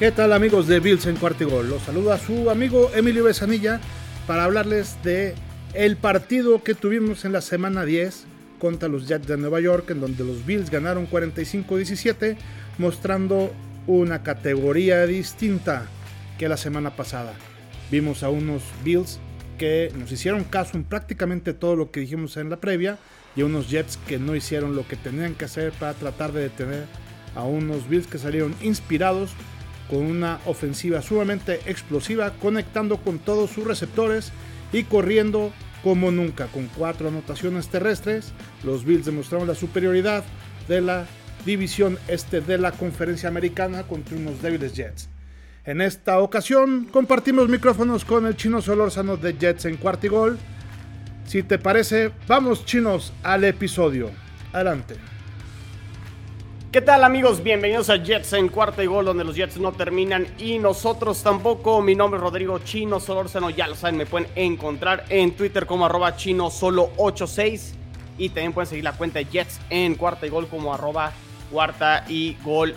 ¿Qué tal amigos de Bills en Cuarto Gol? Los saluda su amigo Emilio Besanilla para hablarles de el partido que tuvimos en la semana 10 contra los Jets de Nueva York, en donde los Bills ganaron 45-17, mostrando una categoría distinta que la semana pasada. Vimos a unos Bills que nos hicieron caso en prácticamente todo lo que dijimos en la previa y a unos Jets que no hicieron lo que tenían que hacer para tratar de detener a unos Bills que salieron inspirados con una ofensiva sumamente explosiva, conectando con todos sus receptores y corriendo como nunca. Con cuatro anotaciones terrestres, los Bills demostraron la superioridad de la división este de la conferencia americana contra unos débiles Jets. En esta ocasión compartimos micrófonos con el chino Solórzano de Jets en Cuartigol. Si te parece, vamos chinos al episodio. Adelante. ¿Qué tal amigos? Bienvenidos a Jets en cuarta y gol donde los Jets no terminan y nosotros tampoco. Mi nombre es Rodrigo Chino Solórzano, ya lo saben, me pueden encontrar en Twitter como arroba chino solo 86 y también pueden seguir la cuenta de Jets en cuarta y gol como arroba cuarta y gol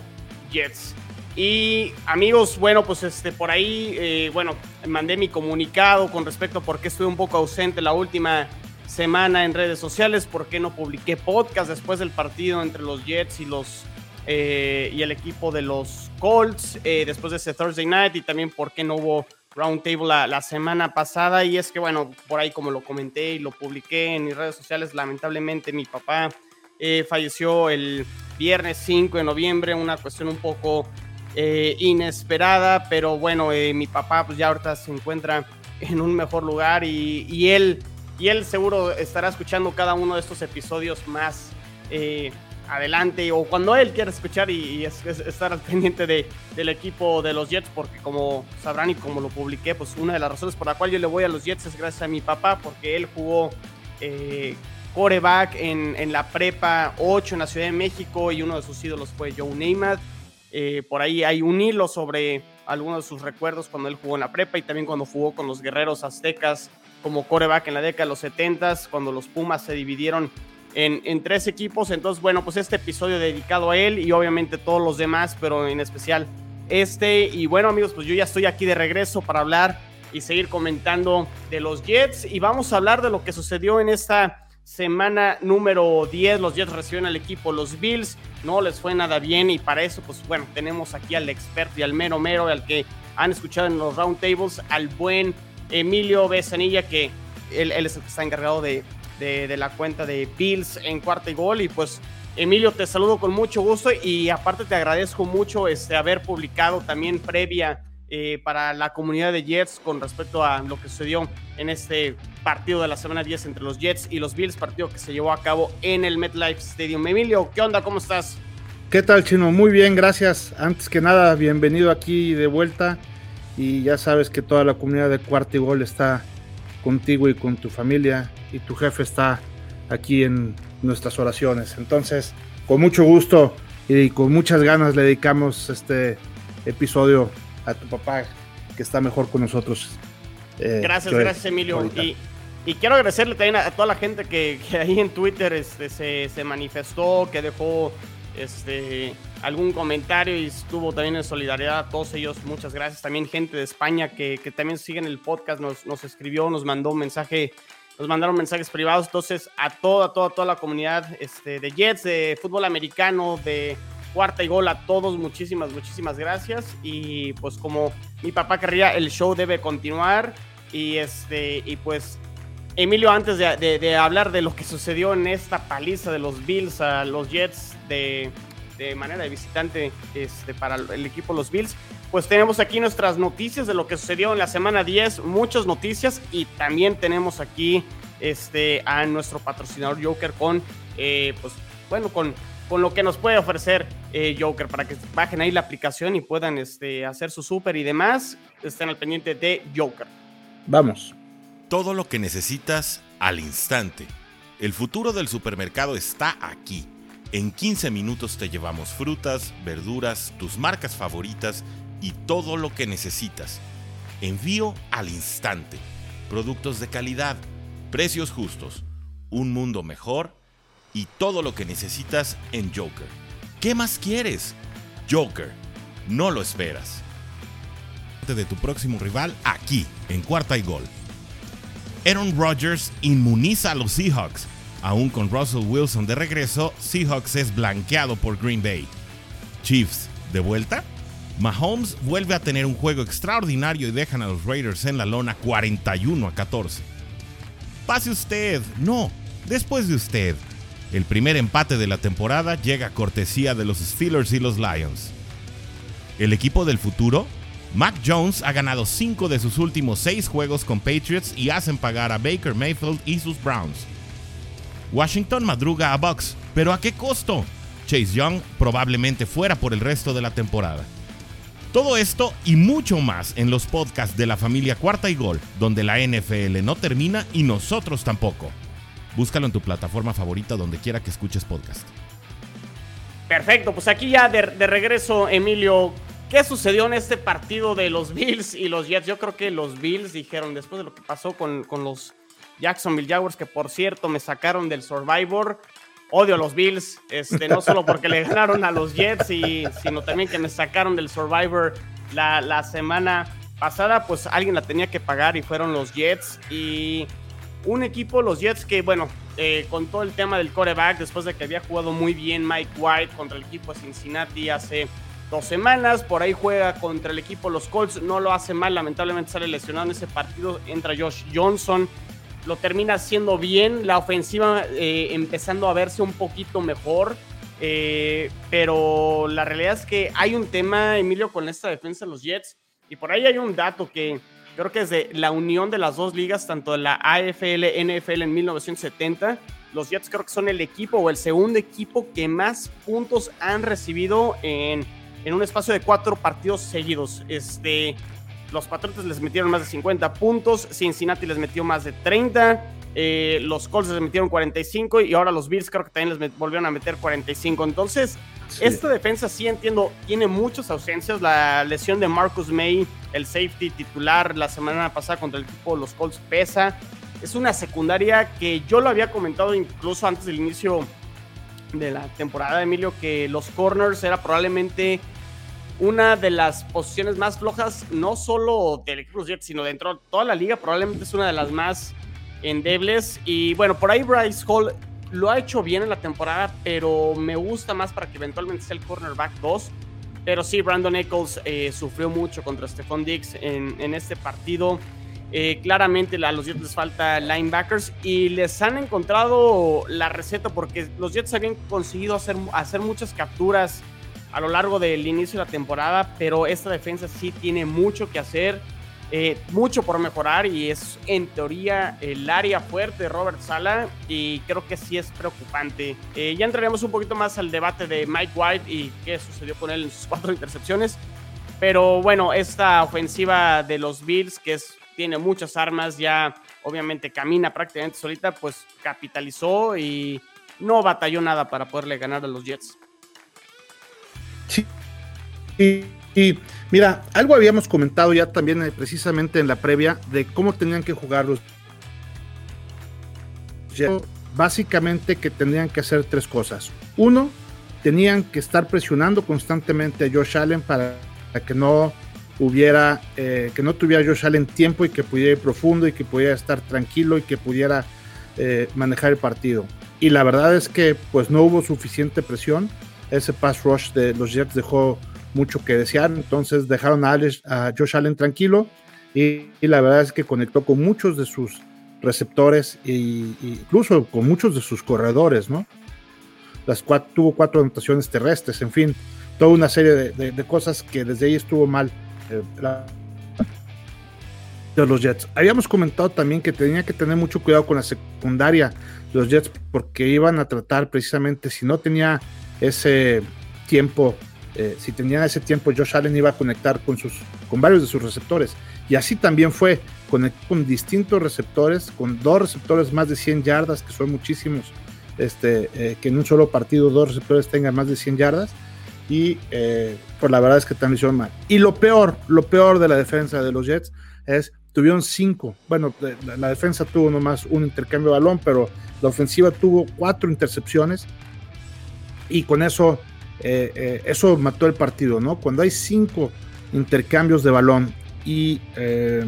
Jets. Y amigos, bueno, pues este por ahí, eh, bueno, mandé mi comunicado con respecto a por qué estuve un poco ausente la última semana en redes sociales, por qué no publiqué podcast después del partido entre los Jets y los eh, y el equipo de los Colts eh, después de ese Thursday night y también por qué no hubo roundtable la, semana pasada y es que bueno por ahí como lo comenté y lo publiqué en mis redes sociales lamentablemente mi papá eh, falleció el viernes 5 de noviembre una cuestión un poco inesperada pero bueno mi papá pues ya ahorita se encuentra en un mejor lugar y él y él seguro estará escuchando cada uno de estos episodios más eh, adelante o cuando él quiera escuchar y, estar al pendiente de, del equipo de los Jets, porque como sabrán y como lo publiqué, pues una de las razones por la cual yo le voy a los Jets es gracias a mi papá, porque él jugó eh, coreback en, en, la prepa 8 en la Ciudad de México y uno de sus ídolos fue Joe Namath. Eh, por ahí hay un hilo sobre algunos de sus recuerdos cuando él jugó en la prepa y también cuando jugó con los guerreros aztecas como coreback en la década de los 70 cuando los Pumas se dividieron en, en, tres equipos. Entonces, bueno, pues este episodio dedicado a él y obviamente todos los demás, pero en especial este. Y bueno, amigos, pues yo ya estoy aquí de regreso para hablar y seguir comentando de los Jets. Y vamos a hablar de lo que sucedió en esta semana número 10. Los Jets recibieron al equipo los Bills. No les fue nada bien y para eso, pues bueno, tenemos aquí al experto y al mero mero, al que han escuchado en los roundtables, al buen Emilio Besanilla, que él, es el que está encargado de, la cuenta de Bills en cuarta y gol. Y pues, Emilio, te saludo con mucho gusto y aparte te agradezco mucho este, haber publicado también previa eh, para la comunidad de Jets con respecto a lo que sucedió en este partido de la semana 10 entre los Jets y los Bills, partido que se llevó a cabo en el MetLife Stadium. Emilio, ¿qué onda? ¿Cómo estás? ¿Qué tal, Chino? Muy bien, gracias. Antes que nada, bienvenido aquí de vuelta y ya sabes que toda la comunidad de Cuarto y Gol está contigo y con tu familia y tu jefe está aquí en nuestras oraciones. Entonces, con mucho gusto y con muchas ganas le dedicamos este episodio a tu papá que está mejor con nosotros. Eh, gracias, gracias Emilio. Y, y, quiero agradecerle también a, toda la gente que, que ahí en Twitter este, se, se manifestó, que dejó este, algún comentario y estuvo también en solidaridad a todos ellos. Muchas gracias. También gente de España que, que también siguen el podcast nos, nos, escribió, nos mandó un mensaje, nos mandaron mensajes privados. Entonces, a toda, toda, toda la comunidad este, de Jets, de fútbol americano, de cuarta y gol, a todos, muchísimas, muchísimas gracias. Y pues como mi papá querría, el show debe continuar. Y, este, y pues Emilio, antes de, de, de, hablar de lo que sucedió en esta paliza de los Bills a los Jets de, de manera de visitante este, para el equipo los Bills, pues tenemos aquí nuestras noticias de lo que sucedió en la semana 10, muchas noticias y también tenemos aquí este, a nuestro patrocinador Joker con, eh, pues bueno, con, con lo que nos puede ofrecer eh, Joker para que bajen ahí la aplicación y puedan este, hacer su súper y demás, estén al pendiente de Joker. Vamos. Todo lo que necesitas al instante. El futuro del supermercado está aquí. En 15 minutos te llevamos frutas, verduras, tus marcas favoritas y todo lo que necesitas. Envío al instante. Productos de calidad, precios justos, un mundo mejor y todo lo que necesitas en Joker. ¿Qué más quieres? Joker, no lo esperas. de tu próximo rival aquí, en cuarta y gol. Aaron Rodgers inmuniza a los Seahawks. Aún con Russell Wilson de regreso, Seahawks es blanqueado por Green Bay. Chiefs, ¿de vuelta? Mahomes vuelve a tener un juego extraordinario y dejan a los Raiders en la lona 41 a 14. Pase usted, no, después de usted. El primer empate de la temporada llega a cortesía de los Steelers y los Lions. El equipo del futuro, Mac Jones ha ganado 5 de sus últimos 6 juegos con Patriots y hacen pagar a Baker Mayfield y sus Browns. Washington madruga a Bucks, pero ¿a qué costo? Chase Young probablemente fuera por el resto de la temporada. Todo esto y mucho más en los podcasts de la familia Cuarta y Gol, donde la NFL no termina y nosotros tampoco. Búscalo en tu plataforma favorita donde quiera que escuches podcast. Perfecto, pues aquí ya de, regreso, Emilio. ¿Qué sucedió en este partido de los Bills y los Jets? Yo creo que los Bills dijeron, después de lo que pasó con, con los Jacksonville Jaguars, que por cierto me sacaron del Survivor, odio a los Bills, este, no solo porque le ganaron a los Jets, sino también que me sacaron del Survivor la, la, semana pasada, pues alguien la tenía que pagar y fueron los Jets. Y un equipo, los Jets, que bueno, eh, con todo el tema del coreback, después de que había jugado muy bien Mike White contra el equipo de Cincinnati hace dos semanas, por ahí juega contra el equipo los Colts, no lo hace mal, lamentablemente sale lesionado en ese partido, entra Josh Johnson lo termina haciendo bien, la ofensiva eh, empezando a verse un poquito mejor, eh, pero la realidad es que hay un tema, Emilio, con esta defensa de los Jets, y por ahí hay un dato que creo que es de la unión de las dos ligas, tanto de la AFL, NFL en 1970, los Jets creo que son el equipo o el segundo equipo que más puntos han recibido en, en un espacio de cuatro partidos seguidos. Este, los Patriotas les metieron más de 50 puntos, Cincinnati les metió más de 30, eh, los Colts les metieron 45 y ahora los Bills creo que también les volvieron a meter 45. Entonces, esta defensa sí entiendo, tiene muchas ausencias. La lesión de Marcus May, el safety titular la semana pasada contra el equipo de los Colts pesa. Es una secundaria que yo lo había comentado incluso antes del inicio de la temporada, Emilio, que los corners era probablemente una de las posiciones más flojas, no solo del equipo Jets, sino dentro de toda la liga, probablemente es una de las más endebles. Y bueno, por ahí Bryce Hall lo ha hecho bien en la temporada, pero me gusta más para que eventualmente sea el cornerback 2. Pero sí, Brandon Eccles eh, sufrió mucho contra Stephon Diggs en, este partido. Eh, claramente a los Jets les falta linebackers y les han encontrado la receta porque los Jets habían conseguido hacer, hacer muchas capturas a lo largo del inicio de la temporada, pero esta defensa sí tiene mucho que hacer, eh, mucho por mejorar y es en teoría el área fuerte de Robert Sala y creo que sí es preocupante. Eh, ya entraremos un poquito más al debate de Mike White y qué sucedió con él en sus cuatro intercepciones, pero bueno, esta ofensiva de los Bills que es, tiene muchas armas, ya obviamente camina prácticamente solita, pues capitalizó y no batalló nada para poderle ganar a los Jets. Sí. Y, mira, algo habíamos comentado ya también eh, precisamente en la previa de cómo tenían que jugar los básicamente que tendrían que hacer tres cosas. Uno, tenían que estar presionando constantemente a Josh Allen para que no hubiera, eh, que no tuviera Josh Allen tiempo y que pudiera ir profundo y que pudiera estar tranquilo y que pudiera eh, manejar el partido. Y la verdad es que pues no hubo suficiente presión ese pass rush de los Jets dejó mucho que desear, entonces dejaron a, a Josh Allen tranquilo y, la verdad es que conectó con muchos de sus receptores e, incluso con muchos de sus corredores, ¿no? Las cuatro, tuvo cuatro anotaciones terrestres, en fin, toda una serie de, cosas que desde ahí estuvo mal eh, de los Jets. Habíamos comentado también que tenía que tener mucho cuidado con la secundaria de los Jets porque iban a tratar precisamente si no tenía ese tiempo, eh, si tenía ese tiempo, Josh Allen iba a conectar con, sus, con varios de sus receptores. Y así también fue, con, con distintos receptores, con dos receptores más de 100 yardas, que son muchísimos, este, eh, que en un solo partido dos receptores tengan más de 100 yardas. Y eh, pues la verdad es que también hicieron mal. Y lo peor, lo peor de la defensa de los Jets es tuvieron cinco. Bueno, la, la, defensa tuvo nomás un intercambio de balón, pero la ofensiva tuvo cuatro intercepciones y con eso, eh, eh, eso mató el partido, ¿no? Cuando hay cinco intercambios de balón y eh,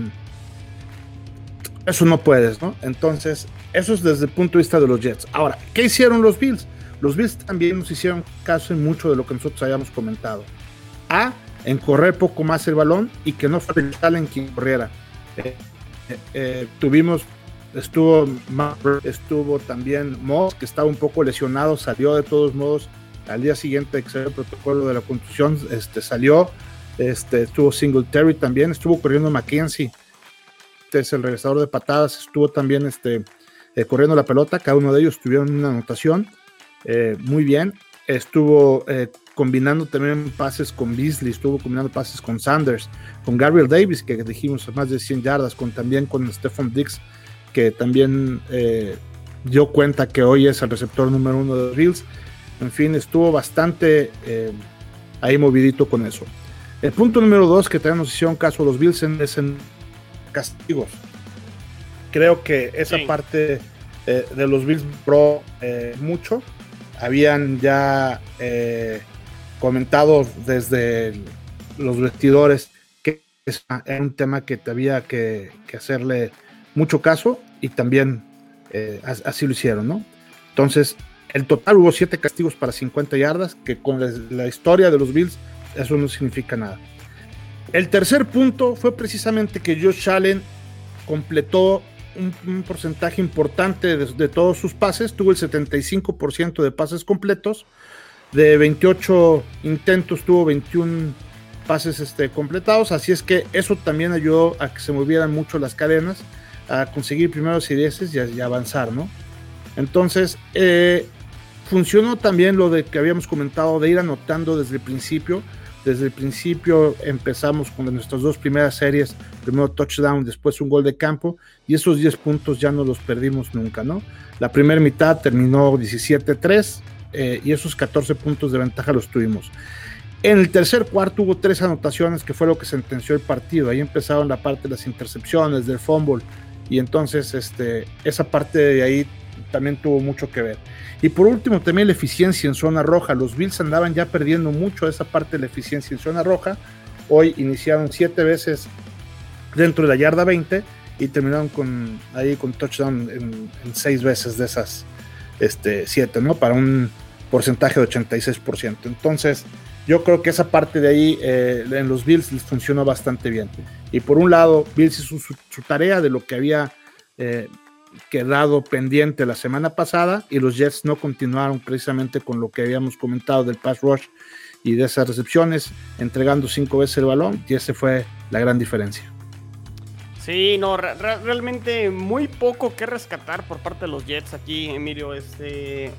eso no puedes, ¿no? Entonces, eso es desde el punto de vista de los Jets. Ahora, ¿qué hicieron los Bills? Los Bills también nos hicieron caso en mucho de lo que nosotros habíamos comentado. A, en correr poco más el balón y que no fuera el en quien corriera. Tuvimos, estuvo estuvo también Moss, que estaba un poco lesionado, salió de todos modos al día siguiente que el protocolo de la contusión, este, salió, este, estuvo Singletary también, estuvo corriendo McKenzie, este es el regresador de patadas, estuvo también este, eh, corriendo la pelota, cada uno de ellos tuvieron una anotación, eh, muy bien, estuvo eh, combinando también pases con Beasley, estuvo combinando pases con Sanders, con Gabriel Davis, que dijimos más de 100 yardas, con también con Stephon Dix, que también dio cuenta que hoy es el receptor número uno de los Bills. En fin, estuvo bastante eh, ahí movidito con eso. El punto número dos que también nos hicieron caso los Bills es en castigos. Creo que esa parte eh, de los Bills pro eh, mucho. Habían ya comentado desde los vestidores que era un tema que había que, que hacerle mucho caso y también así lo hicieron, ¿no? Entonces, el total hubo siete castigos para 50 yardas, que con la historia de los Bills eso no significa nada. El tercer punto fue precisamente que Josh Allen completó un, porcentaje importante de, todos sus pases, tuvo el 75% de pases completos, de 28 intentos tuvo 21 pases este, completados, así es que eso también ayudó a que se movieran mucho las cadenas, a conseguir primeros y dieces y, avanzar, ¿no? Entonces, eh, Funcionó también lo de que habíamos comentado de ir anotando desde el principio. Desde el principio empezamos con nuestras dos primeras series, primero touchdown, después un gol de campo, y esos 10 puntos ya no los perdimos nunca, ¿no? La primera mitad terminó 17-3 eh, y esos 14 puntos de ventaja los tuvimos. En el tercer cuarto hubo tres anotaciones que fue lo que sentenció el partido. Ahí empezaron la parte de las intercepciones, del fumble, y entonces este, esa parte de ahí también tuvo mucho que ver. Y por último, también la eficiencia en zona roja. Los Bills andaban ya perdiendo mucho esa parte de la eficiencia en zona roja. Hoy iniciaron siete veces dentro de la yarda 20 y terminaron con ahí con touchdown en, seis veces de esas este, siete, ¿no? Para un porcentaje de 86%. Entonces, yo creo que esa parte de ahí eh, en los Bills les funcionó bastante bien. Y por un lado, Bills hizo su, tarea de lo que había eh, quedado pendiente la semana pasada y los Jets no continuaron precisamente con lo que habíamos comentado del pass rush y de esas recepciones, entregando cinco veces el balón y esa fue la gran diferencia. Sí, no, realmente muy poco que rescatar por parte de los Jets aquí, Emilio. Este,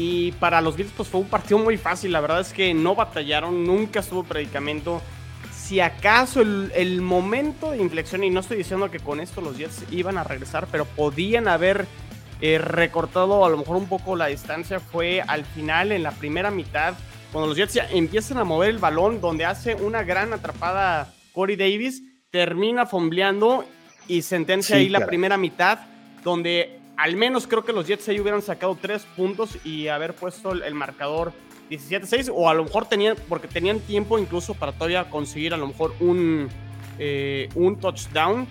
y para los Bills pues fue un partido muy fácil, la verdad es que no batallaron, nunca estuvo predicamento. Si acaso el, momento de inflexión, y no estoy diciendo que con esto los Jets iban a regresar, pero podían haber eh, recortado a lo mejor un poco la distancia, fue al final, en la primera mitad, cuando los Jets ya empiezan a mover el balón, donde hace una gran atrapada Corey Davis, termina fombleando y sentencia ahí la primera mitad, donde al menos creo que los Jets ahí hubieran sacado tres puntos y haber puesto el marcador 17-6 o a lo mejor tenían, porque tenían tiempo incluso para todavía conseguir a lo mejor un, eh, un touchdown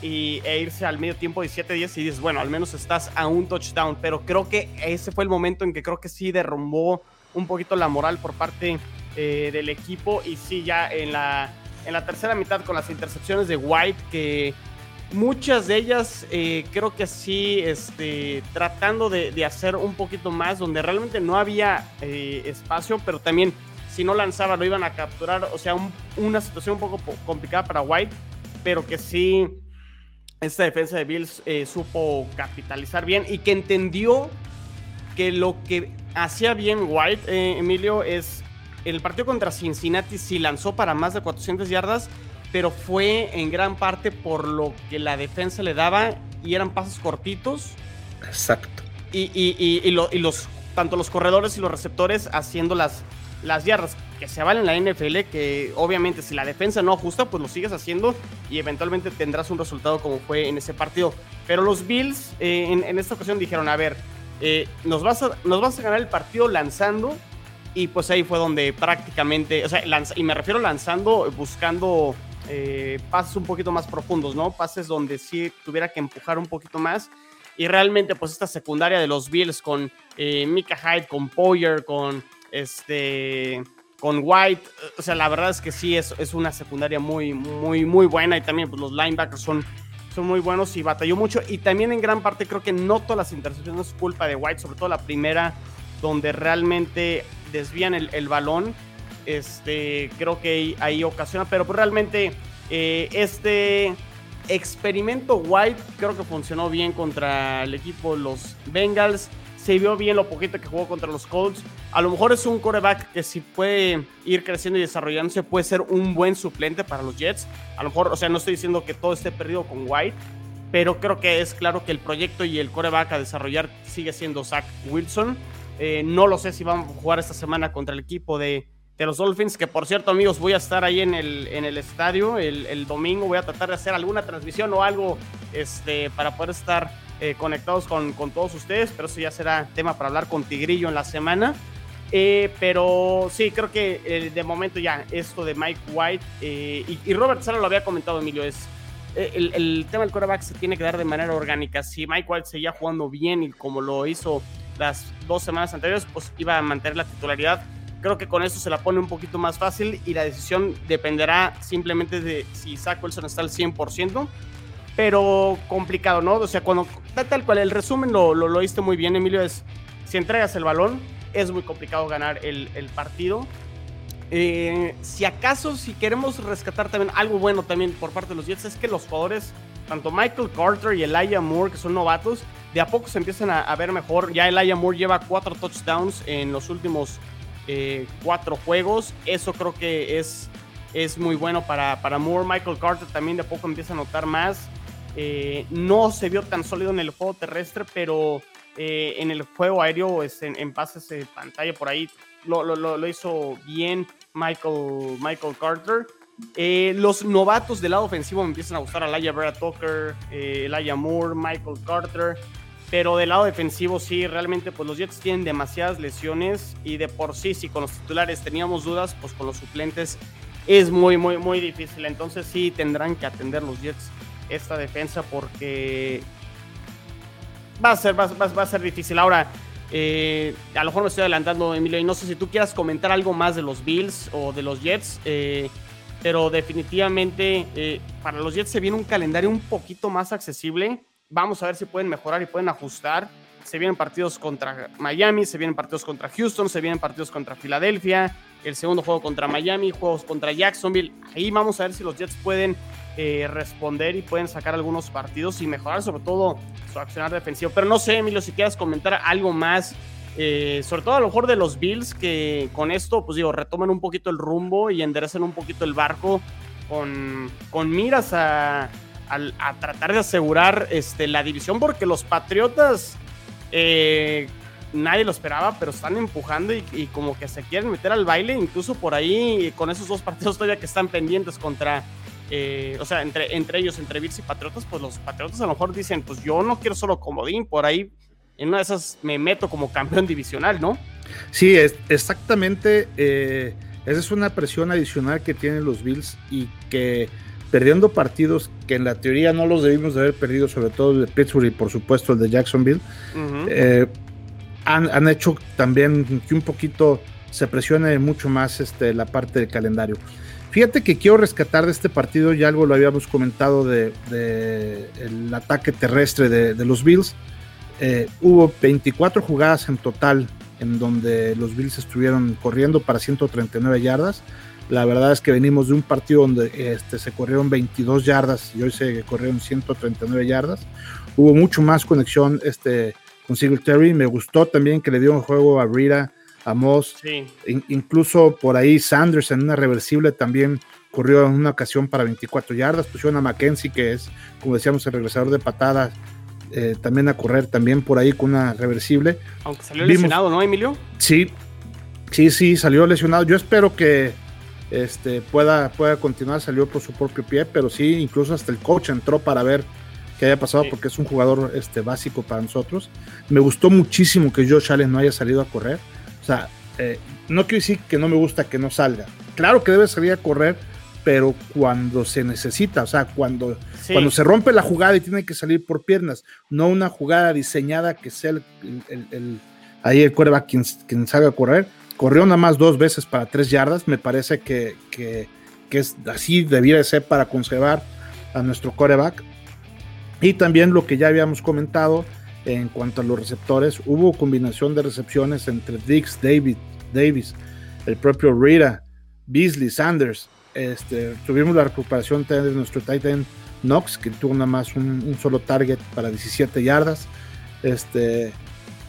y, e irse al medio tiempo 17-10 y dices, bueno, al menos estás a un touchdown, pero creo que ese fue el momento en que creo que sí derrumbó un poquito la moral por parte eh, del equipo y sí, ya en la, en la tercera mitad con las intercepciones de White que Muchas de ellas eh, creo que sí, este, tratando de, hacer un poquito más, donde realmente no había eh, espacio, pero también si no lanzaba lo iban a capturar. O sea, una situación un poco complicada para White, pero que sí, esta defensa de Bills eh, supo capitalizar bien y que entendió que lo que hacía bien White, Emilio, es el partido contra Cincinnati, si lanzó para más de 400 yardas pero fue en gran parte por lo que la defensa le daba y eran pasos cortitos. Exacto. Y, y, los, tanto los corredores y los receptores haciendo las, las yardas que se valen en la NFL, que obviamente si la defensa no ajusta, pues lo sigues haciendo y eventualmente tendrás un resultado como fue en ese partido. Pero los Bills eh, en, esta ocasión dijeron, a ver, eh, nos, vas a, nos vas a ganar el partido lanzando y pues ahí fue donde prácticamente, o sea, y me refiero lanzando, buscando eh, pases un poquito más profundos, ¿no? Pases donde sí tuviera que empujar un poquito más. Y realmente, pues esta secundaria de los Bills con eh, Mika Hyde, con Poyer, con este con White, o sea, la verdad es que sí es, es una secundaria muy, muy, muy buena y también pues, los linebackers son, son muy buenos y batalló mucho. Y también en gran parte creo que no todas las intercepciones es culpa de White, sobre todo la primera, donde realmente desvían el, balón. Este, creo que ahí, ocasiona, pero pues realmente eh, este experimento White creo que funcionó bien contra el equipo los Bengals se vio bien lo poquito que jugó contra los Colts. A lo mejor es un coreback que si puede ir creciendo y desarrollándose puede ser un buen suplente para los Jets. A lo mejor, o sea, no estoy diciendo que todo esté perdido con White, pero creo que es claro que el proyecto y el coreback a desarrollar sigue siendo Zach Wilson. Eh, no lo sé si vamos a jugar esta semana contra el equipo de, de, los Dolphins, que por cierto amigos voy a estar ahí en el, en el estadio el, el domingo, voy a tratar de hacer alguna transmisión o algo este, para poder estar eh, conectados con, con, todos ustedes, pero eso ya será tema para hablar con Tigrillo en la semana. Eh, pero sí, creo que eh, de momento ya esto de Mike White y, y, Robert Sala lo había comentado, Emilio, es el, el, tema del quarterback se tiene que dar de manera orgánica. Si Mike White seguía jugando bien y como lo hizo las dos semanas anteriores, pues iba a mantener la titularidad. Creo que con eso se la pone un poquito más fácil y la decisión dependerá simplemente de si Zach Wilson está al 100% pero complicado, ¿no? O sea, cuando tal cual el resumen lo, lo, lo muy bien, Emilio, es si entregas el balón, es muy complicado ganar el, el partido. Eh, si acaso, si queremos rescatar también algo bueno también por parte de los Jets, es que los jugadores, tanto Michael Carter y Elijah Moore, que son novatos, de a poco se empiezan a, ver mejor. Ya Elijah Moore lleva cuatro touchdowns en los últimos eh, cuatro juegos. Eso creo que es, es muy bueno para, para Moore. Michael Carter también de a poco empieza a notar más. Eh, no se vio tan sólido en el juego terrestre, pero eh, en el juego aéreo, es en, pases de pantalla por ahí, lo, lo, hizo bien Michael, Michael Carter. Los novatos del lado ofensivo me empiezan a gustar, Alaya Vera Tucker, Elijah Moore, Michael Carter. Pero del lado defensivo sí, realmente pues los Jets tienen demasiadas lesiones y de por sí, si con los titulares teníamos dudas, pues con los suplentes es muy, muy, muy difícil. Entonces sí tendrán que atender los Jets esta defensa porque va a ser, va, a ser difícil. Ahora, eh, a lo mejor me estoy adelantando, Emilio, y no sé si tú quieras comentar algo más de los Bills o de los Jets, eh, pero definitivamente eh, para los Jets se viene un calendario un poquito más accesible. Vamos a ver si pueden mejorar y pueden ajustar. Se vienen partidos contra Miami, se vienen partidos contra Houston, se vienen partidos contra Filadelfia, el segundo juego contra Miami, juegos contra Jacksonville. Ahí vamos a ver si los Jets pueden eh, responder y pueden sacar algunos partidos y mejorar sobre todo su accionar defensivo. Pero no sé, Emilio, si quieres comentar algo más, eh, sobre todo a lo mejor de los Bills, que con esto, pues digo, retomen un poquito el rumbo y enderecen un poquito el barco con, con miras a, a, tratar de asegurar este, la división, porque los Patriotas... Eh, nadie lo esperaba, pero están empujando y, como que se quieren meter al baile, incluso por ahí con esos dos partidos todavía que están pendientes contra eh, o sea, entre, entre ellos, entre Bills y Patriotas, pues los Patriotas a lo mejor dicen, pues yo no quiero solo comodín, por ahí en una de esas me meto como campeón divisional, ¿no? Sí, es, exactamente. Eh, esa es una presión adicional que tienen los Bills y que perdiendo partidos que en la teoría no los debimos de haber perdido, sobre todo el de Pittsburgh y por supuesto el de Jacksonville, eh, han, han, hecho también que un poquito se presione mucho más este, la parte del calendario. Fíjate que quiero rescatar de este partido, ya algo lo habíamos comentado de, el ataque terrestre de, los Bills. Eh, hubo 24 jugadas en total en donde los Bills estuvieron corriendo para 139 yardas. La verdad es que venimos de un partido donde este, se corrieron 22 yardas y hoy se corrieron 139 yardas. Hubo mucho más conexión este, con Singletary. Me gustó también que le dio un juego a Rita a Moss. incluso por ahí Sanders en una reversible también corrió en una ocasión para 24 yardas. Pusieron a Mackenzie, que es, como decíamos, el regresador de patadas, eh, también a correr también por ahí con una reversible. Aunque salió lesionado, ¿no, Emilio? Sí, sí, sí, salió lesionado. Yo espero que este, pueda, pueda continuar, salió por su propio pie, pero sí, incluso hasta el coach entró para ver qué haya pasado porque es un jugador este, básico para nosotros. Me gustó muchísimo que Josh Allen no haya salido a correr o sea, eh, no quiero decir que no me gusta que no salga. Claro que debe salir a correr, pero cuando se necesita, o sea, cuando, cuando se rompe la jugada y tiene que salir por piernas, no una jugada diseñada que sea el, ahí el quarterback quien, quien salga correr. Corrió nada más dos veces para tres yardas, me parece que, que, es así debiera ser para conservar a nuestro quarterback. Y también lo que ya habíamos comentado en cuanto a los receptores, hubo combinación de recepciones entre Dix, David, Davis, el propio Rita, Beasley, Sanders. Este, tuvimos la recuperación de nuestro Titan Knox, que tuvo nada más un, solo target para 17 yardas. Este,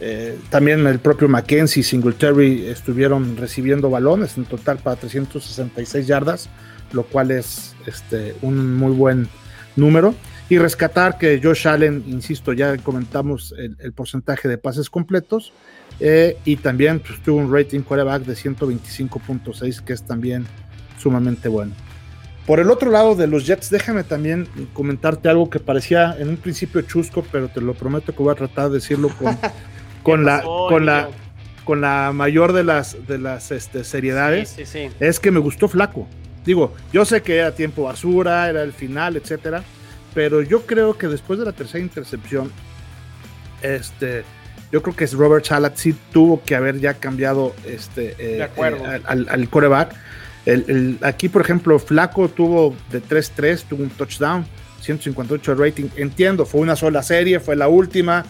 eh, también el propio Mackenzie y Singletary estuvieron recibiendo balones en total para 366 yardas, lo cual es este, un muy buen número. Y rescatar que Josh Allen, insisto, ya comentamos el, porcentaje de pases completos. Eh, y también pues, tuvo un rating quarterback de 125.6, que es también sumamente bueno. Por el otro lado de los Jets, déjame también comentarte algo que parecía en un principio chusco, pero te lo prometo que voy a tratar de decirlo con, con, la, con, la, con la mayor de las, de las este, seriedades. Es que me gustó flaco. Digo, yo sé que era tiempo basura, era el final, etcétera pero yo creo que después de la tercera intercepción, este, yo creo que Robert Salat sí tuvo que haber ya cambiado este, eh, eh, al, al, coreback. El, aquí, por ejemplo, Flaco tuvo de 3-3, tuvo un touchdown, 158 de rating. Entiendo, fue una sola serie, fue la última.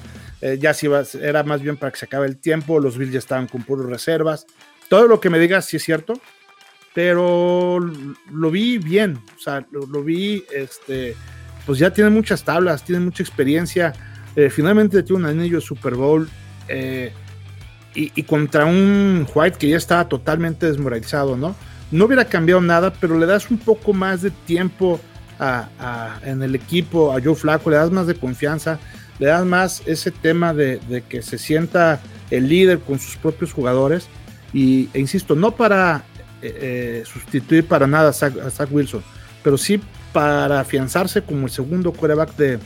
Eh, ya si era más bien para que se acabe el tiempo. Los Bills ya estaban con puras reservas. Todo lo que me digas sí es cierto, pero lo vi bien. O sea, lo, lo vi este, pues ya tiene muchas tablas, tiene mucha experiencia. Eh, finalmente tiene un anillo de Super Bowl eh, y, contra un White que ya estaba totalmente desmoralizado, ¿no? No hubiera cambiado nada, pero le das un poco más de tiempo en el equipo, a Joe Flaco, le das más de confianza, le das más ese tema de, que se sienta el líder con sus propios jugadores. Y, e insisto, no para eh, sustituir para nada a Zach Wilson, pero sí para afianzarse como el segundo quarterback de,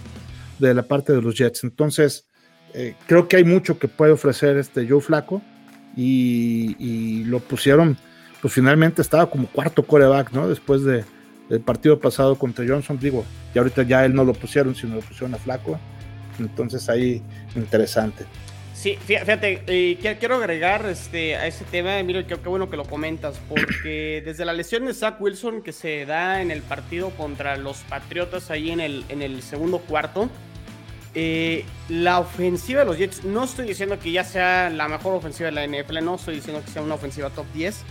de la parte de los Jets. Entonces, eh, creo que hay mucho que puede ofrecer este Joe Flaco y, lo pusieron, pues finalmente estaba como cuarto quarterback, ¿no? Después de, del partido pasado contra Johnson, digo, y ahorita ya él no lo pusieron, sino lo pusieron a Flaco. Entonces ahí interesante. Sí, fíjate, eh, quiero agregar este, a ese tema, Emilio, qué, qué bueno que lo comentas, porque desde la lesión de Zach Wilson que se da en el partido contra los Patriotas ahí en el, en el segundo cuarto, eh, la ofensiva de los Jets, no estoy diciendo que ya sea la mejor ofensiva de la NFL, no estoy diciendo que sea una ofensiva top 10,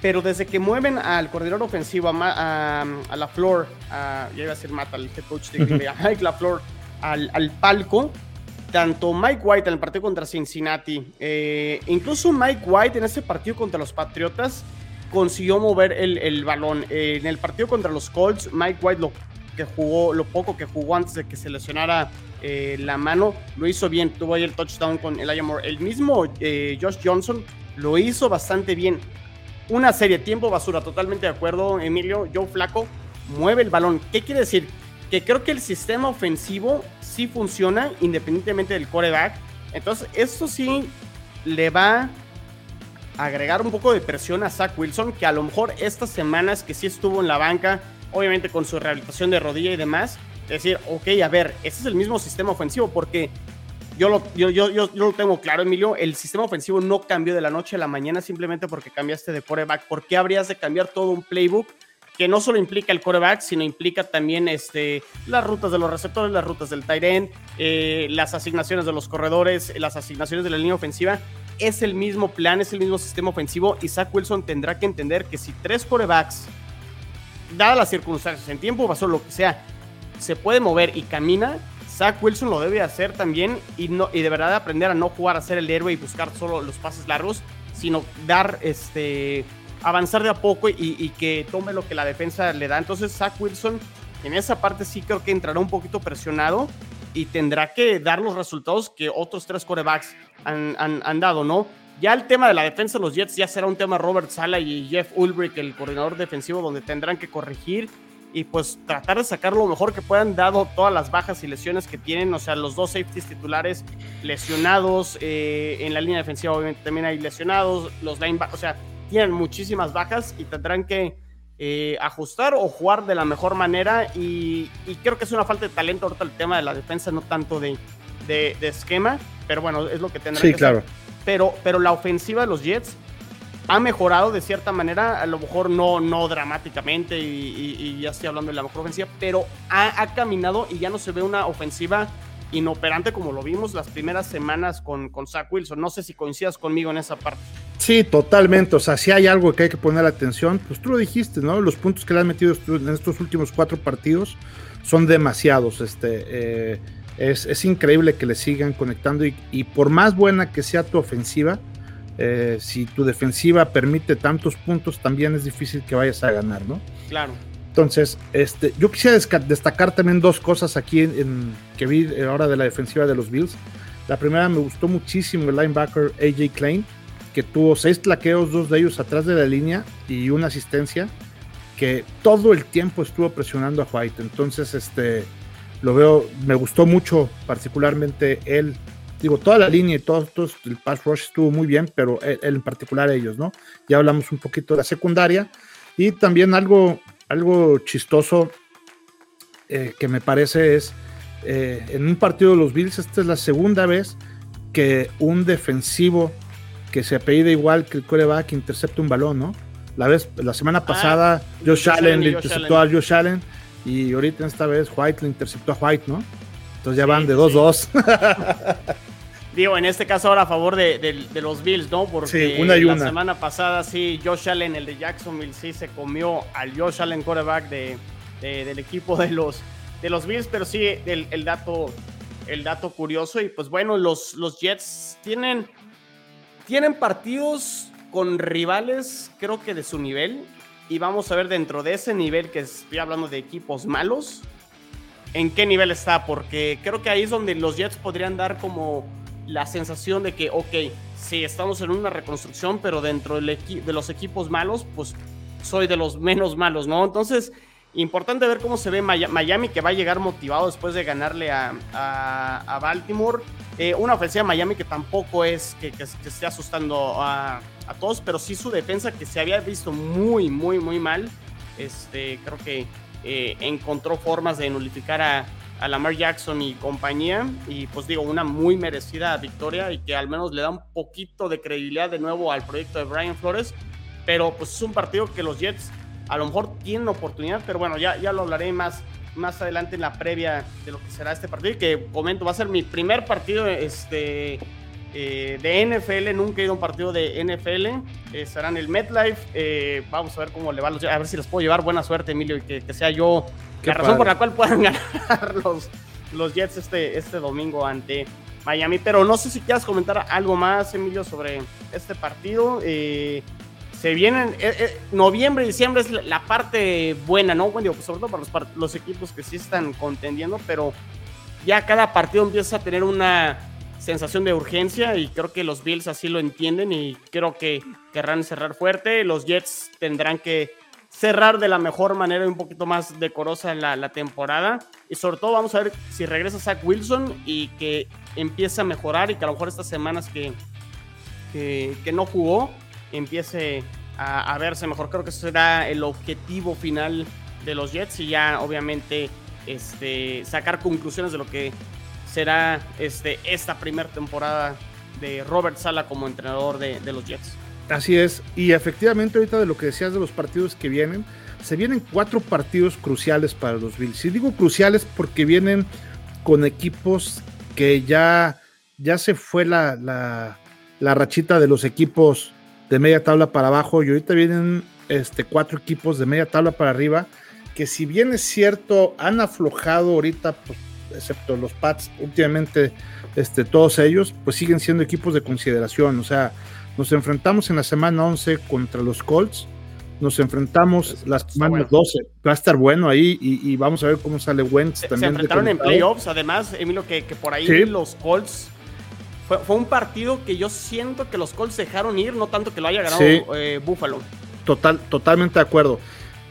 pero desde que mueven al coordinador ofensivo, a, a, la Flor, a, ya iba a decir Matt, al head coach de, Mike LaFleur, al, al palco, tanto Mike White en el partido contra Cincinnati, eh, incluso Mike White en ese partido contra los Patriotas consiguió mover el, balón. Eh, en el partido contra los Colts, Mike White lo que jugó, lo poco que jugó antes de que se lesionara eh, la mano, lo hizo bien. Tuvo ahí el touchdown con el Moore. El mismo Josh Johnson lo hizo bastante bien. Una serie, tiempo basura, totalmente de acuerdo, Emilio. Joe Flaco mueve el balón. ¿Qué quiere decir? Que creo que el sistema ofensivo sí funciona independientemente del coreback. Entonces, esto sí le va a agregar un poco de presión a Zach Wilson, que a lo mejor estas semanas que sí estuvo en la banca, obviamente con su rehabilitación de rodilla y demás, decir, ok, a ver, ese es el mismo sistema ofensivo, porque yo lo, yo, yo, yo, lo tengo claro, Emilio, el sistema ofensivo no cambió de la noche a la mañana simplemente porque cambiaste de coreback. ¿Por qué habrías de cambiar todo un playbook que no solo implica el coreback, sino implica también este, las rutas de los receptores, las rutas del tight end, eh, las asignaciones de los corredores, las asignaciones de la línea ofensiva. Es el mismo plan, es el mismo sistema ofensivo y Zach Wilson tendrá que entender que si tres corebacks, dadas las circunstancias, en tiempo pasó lo que sea, se puede mover y camina, Zach Wilson lo debe hacer también y, no, y de verdad aprender a no jugar a ser el héroe y buscar solo los pases largos, sino dar este avanzar de a poco y, que tome lo que la defensa le da. Entonces Zach Wilson en esa parte sí creo que entrará un poquito presionado y tendrá que dar los resultados que otros tres corebacks han, dado, ¿no? Ya el tema de la defensa de los Jets ya será un tema Robert Sala y Jeff Ulbrich, el coordinador defensivo, donde tendrán que corregir y pues tratar de sacar lo mejor que puedan, dado todas las bajas y lesiones que tienen. O sea, los dos safeties titulares lesionados, eh, en la línea defensiva obviamente también hay lesionados, los linebackers, o sea, tienen muchísimas bajas y tendrán que, eh, ajustar o jugar de la mejor manera y, creo que es una falta de talento ahorita el tema de la defensa, no tanto de, de, esquema, pero bueno, es lo que tendrá sí, que claro. Pero, pero la ofensiva de los Jets ha mejorado de cierta manera, a lo mejor no, no dramáticamente y, ya estoy hablando de la mejor ofensiva, pero ha, ha, caminado y ya no se ve una ofensiva inoperante como lo vimos las primeras semanas con, con Zach Wilson. No sé si coincidas conmigo en esa parte. Sí, totalmente. O sea, si hay algo que hay que poner atención, pues tú lo dijiste, ¿no? Los puntos que le han metido en estos últimos cuatro partidos son demasiados. Este, eh, es, increíble que le sigan conectando y, por más buena que sea tu ofensiva, eh, si tu defensiva permite tantos puntos, también es difícil que vayas a ganar, ¿no? Claro. Entonces, este, yo quisiera destacar también dos cosas aquí en, que vi ahora de la defensiva de los Bills. La primera me gustó muchísimo el linebacker AJ Klein, que tuvo seis plaqueos, dos de ellos atrás de la línea y una asistencia, que todo el tiempo estuvo presionando a White. Entonces, este, lo veo, me gustó mucho, particularmente él. Digo, toda la línea y todo, el pass rush estuvo muy bien, pero él, en particular ellos, ¿no? Ya hablamos un poquito de la secundaria. Y también algo algo chistoso eh, que me parece es, eh, en un partido de los Bills, esta es la segunda vez que un defensivo que se apellida igual que el coreback intercepta un balón, ¿no? La, vez, la semana ah, pasada Josh, Allen le interceptó a Josh Allen y ahorita esta vez White le interceptó a White, ¿no? Entonces ya van de 2-2. Digo, en este caso ahora a favor de, los Bills, ¿no? Porque la semana pasada sí, Josh Allen, el de Jacksonville, sí se comió al Josh Allen quarterback de, del equipo de los, de los Bills, pero sí el, dato, el dato curioso. Y pues bueno, los, los Jets tienen, tienen partidos con rivales, creo que de su nivel. Y vamos a ver dentro de ese nivel, que estoy hablando de equipos malos, en qué nivel está, porque creo que ahí es donde los Jets podrían dar como la sensación de que, ok, sí, estamos en una reconstrucción, pero dentro del de los equipos malos, pues soy de los menos malos, ¿no? Entonces, importante ver cómo se ve Miami, que va a llegar motivado después de ganarle a, Baltimore. Eh, una ofensiva Miami que tampoco es que, que, esté asustando a, a, todos, pero sí su defensa que se había visto muy, muy, muy mal. Este, creo que eh, encontró formas de nulificar a, a Lamar Jackson y compañía. Y pues digo, una muy merecida victoria y que al menos le da un poquito de credibilidad de nuevo al proyecto de Brian Flores. Pero pues es un partido que los Jets a lo mejor tienen oportunidad, pero bueno, ya, ya lo hablaré más, más adelante en la previa de lo que será este partido. Que comento, va a ser mi primer partido este, eh, de NFL. Nunca he ido a un partido de NFL. Eh, en el MetLife. Eh, vamos a ver cómo le va a ver si les puedo llevar buena suerte, Emilio, y que sea yo la razón por la cual puedan ganar los, los Jets este, este domingo ante Miami. Pero no sé si quieras comentar algo más, Emilio, sobre este partido. Eh, se vienen, eh, eh, noviembre y diciembre es la, parte buena, ¿no? Bueno, sobre todo para los, los, equipos que sí están contendiendo, pero ya cada partido empieza a tener una sensación de urgencia y creo que los Bills así lo entienden y creo que querrán cerrar fuerte. Los Jets tendrán que cerrar de la mejor manera y un poquito más decorosa la, temporada. Y sobre todo vamos a ver si regresa Zach Wilson y que empiece a mejorar y que a lo mejor estas semanas que, que, no jugó empiece a, verse mejor. Creo que ese será el objetivo final de los Jets y ya obviamente este, sacar conclusiones de lo que será este, esta primera temporada de Robert Sala como entrenador de, de los Jets. Así es, y efectivamente ahorita de lo que decías de los partidos que vienen, se vienen cuatro partidos cruciales para los Bills. Y digo cruciales porque vienen con equipos que ya, ya se fue la, la, la rachita de los equipos de media tabla para abajo y ahorita vienen este, cuatro equipos de media tabla para arriba que si bien es cierto han aflojado ahorita, pues, excepto los Pats, últimamente este, todos ellos, pues siguen siendo equipos de consideración. O sea, nos enfrentamos en la semana 11 contra los Colts. Nos enfrentamos la semana 12. Va a estar bueno ahí y, vamos a ver cómo sale Wentz también. Se enfrentaron en playoffs, además, Emilio, que, que por ahí los Colts. Fue, un partido que yo siento que los Colts dejaron ir, no tanto que lo haya ganado eh, Buffalo. Total, totalmente de acuerdo.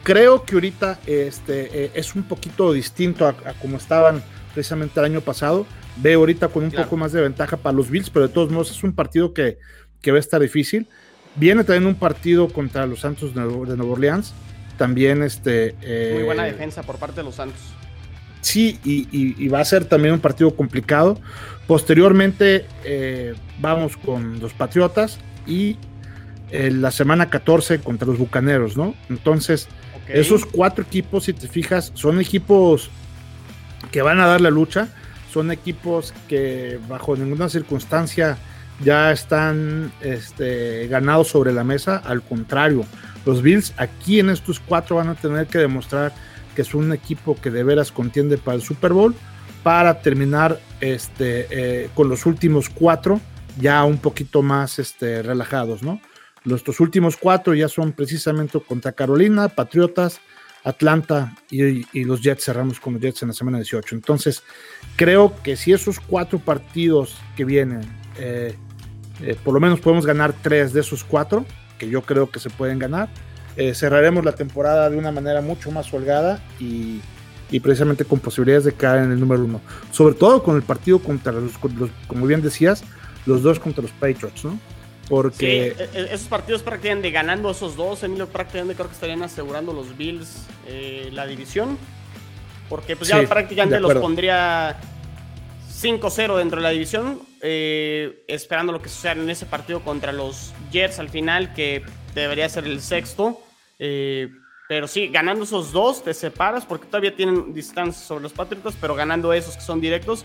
Creo que ahorita este, eh, es un poquito distinto a, como estaban precisamente el año pasado. Veo ahorita con un poco más de ventaja para los Bills, pero de todos modos es un partido que que va a estar difícil. Viene también un partido contra los Santos de Nueva Orleans, también este... Muy buena defensa por parte de los Santos. Sí, y, va a ser también un partido complicado. Posteriormente vamos con los Patriotas y la semana 14 contra los Bucaneros, ¿no? Entonces, esos cuatro equipos, si te fijas, son equipos que van a dar la lucha, son equipos que bajo ninguna circunstancia ya están este, ganados sobre la mesa, al contrario, los Bills aquí en estos cuatro van a tener que demostrar que es un equipo que de veras contiende para el Super Bowl, para terminar este, eh, con los últimos cuatro ya un poquito más este, relajados, ¿no? Los últimos cuatro ya son precisamente contra Carolina, Patriotas, Atlanta y, los Jets. Cerramos con los Jets en la semana 18. Entonces, creo que si esos cuatro partidos que vienen, eh, eh, por lo menos podemos ganar tres de esos cuatro, que yo creo que se pueden ganar, eh, cerraremos la temporada de una manera mucho más holgada y, precisamente con posibilidades de caer en el número uno. Sobre todo con el partido contra los, como bien decías, los dos contra los Patriots, ¿no? Porque. E, e, esos partidos prácticamente ganando esos dos, Emilio, prácticamente creo que estarían asegurando los Bills eh, la división. Porque pues ya prácticamente los pondría 5-0 dentro de la división. Eh, esperando lo que suceda en ese partido contra los Jets al final, que debería ser el sexto. Eh, pero sí, ganando esos dos te separas porque todavía tienen distancia sobre los Patriotas, pero ganando esos que son directos,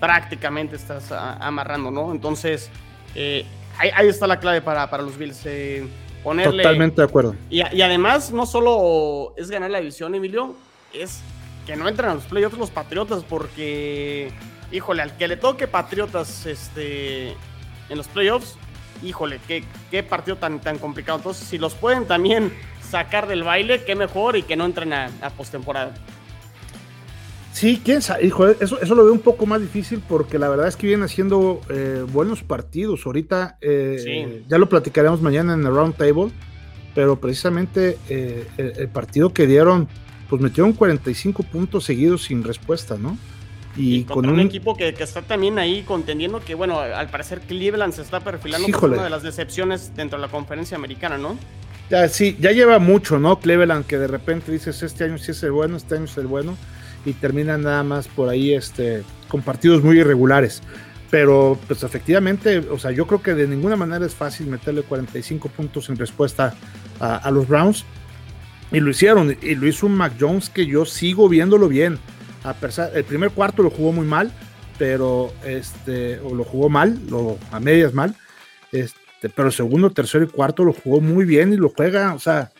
prácticamente estás amarrando, ¿no? Entonces, eh, ahí, está la clave para, para los Bills. Eh, ponerle, Totalmente de acuerdo. Y, además, no solo es ganar la división, Emilio, es que no entren a los playoffs los Patriotas, porque, híjole, al que le toque Patriotas este, en los playoffs, híjole, qué, qué partido tan, tan complicado. Entonces, si los pueden también sacar del baile, qué mejor y que no entren a, a postemporada. Sí, quién sabe, hijo, eso, eso lo veo un poco más difícil porque la verdad es que vienen haciendo eh, buenos partidos. Ahorita eh, ya lo platicaremos mañana en el round table, pero precisamente eh, el, partido que dieron, pues metieron 45 puntos seguidos sin respuesta, ¿no? Y, con un, equipo que, está también ahí contendiendo, que bueno, al parecer Cleveland se está perfilando como una de las decepciones dentro de la conferencia americana, ¿no? Ya, sí, ya lleva mucho, ¿no? Cleveland, que de repente dices, este año sí es el bueno, este año es el bueno y terminan nada más por ahí este, con partidos muy irregulares. Pero pues efectivamente, o sea, yo creo que de ninguna manera es fácil meterle 45 puntos en respuesta a, los Browns. Y lo hicieron, y lo hizo un Mac Jones que yo sigo viéndolo bien. A pesar, el primer cuarto lo jugó muy mal, pero este, o lo jugó mal, lo, a medias mal. Este, pero el segundo, tercero y cuarto lo jugó muy bien y lo juega, o sea,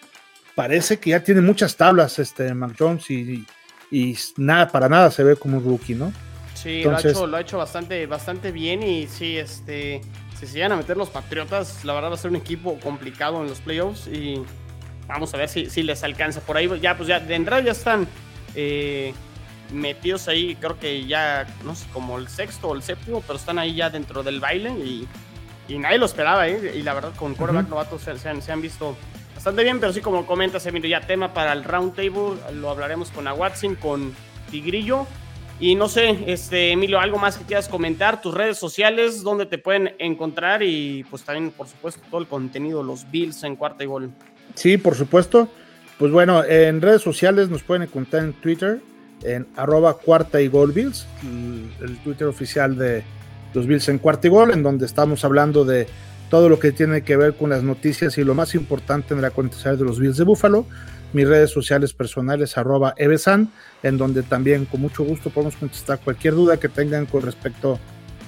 parece que ya tiene muchas tablas este Mac Jones y, y nada, para nada se ve como un rookie, ¿no? Sí, lo, ha hecho, lo ha hecho bastante, bastante bien y sí, este, si se llegan a meter los Patriotas, la verdad va a ser un equipo complicado en los playoffs y vamos a ver si, si les alcanza por ahí. Ya, pues ya de entrada ya están eh, metidos ahí, creo que ya, no sé, como el sexto o el séptimo, pero están ahí ya dentro del baile y, y nadie lo esperaba, ¿eh? Y la verdad, con quarterback novatos se, se han visto bastante bien, pero sí, como comentas, Emilio, ya tema para el round table, lo hablaremos con Aguatzin, con Tigrillo. Y no sé, este, Emilio, algo más que quieras comentar, tus redes sociales, dónde te pueden encontrar y pues también, por supuesto, todo el contenido, los Bills en cuarta y gol. Sí, por supuesto. Pues bueno, en redes sociales nos pueden encontrar en Twitter, en arroba cuarta y gol Bills, el Twitter oficial de los Bills en cuarta y gol, en donde estamos hablando de todo lo que tiene que ver con las noticias y lo más importante en la acontecer de los Bills de Búfalo. Mis redes sociales personales, arroba Evesan, en donde también con mucho gusto podemos contestar cualquier duda que tengan con respecto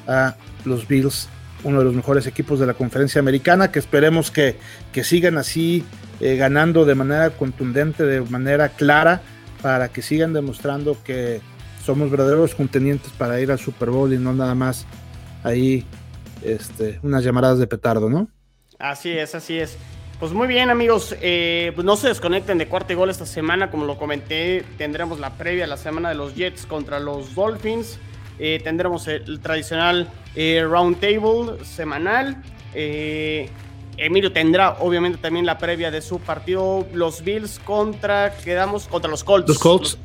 a los Bills, uno de los mejores equipos de la conferencia americana, que esperemos que, que sigan así eh, ganando de manera contundente, de manera clara, para que sigan demostrando que somos verdaderos contendientes para ir al Super Bowl y no nada más ahí este, unas llamaradas de petardo, ¿no? Así es, así es. Pues muy bien, amigos. Eh, pues no se desconecten de cuarto y gol esta semana. Como lo comenté, tendremos la previa la semana de los Jets contra los Dolphins. Eh, tendremos el, tradicional eh, round table semanal. Emilio tendrá obviamente también la previa de su partido. Los Bills contra, quedamos contra los Colts. Los Colts.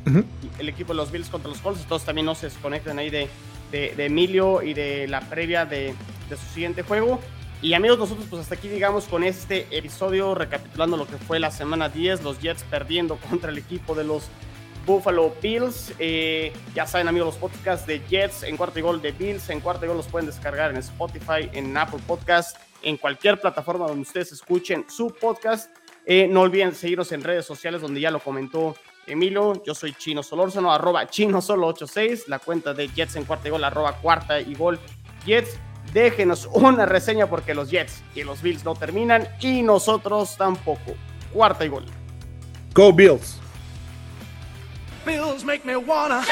El equipo de los Bills contra los Colts. Todos también no se desconecten ahí de, de, Emilio y de la previa de, de, su siguiente juego. Y amigos, nosotros pues hasta aquí digamos con este episodio recapitulando lo que fue la semana 10, los Jets perdiendo contra el equipo de los Buffalo Bills. Eh, ya saben amigos, los podcasts de Jets en cuarto y gol de Bills, en cuarto y gol los pueden descargar en Spotify, en Apple Podcast, en cualquier plataforma donde ustedes escuchen su podcast. Eh, no olviden seguirnos en redes sociales donde ya lo comentó Emilio. Yo soy Chino Solórzano, arroba Chino Solo 86, la cuenta de Jets en cuarta y gol, arroba cuarta y gol Jets déjenos una reseña porque los Jets y los Bills no terminan y nosotros tampoco. Cuarta y gol. Go Bills. Bills make me wanna.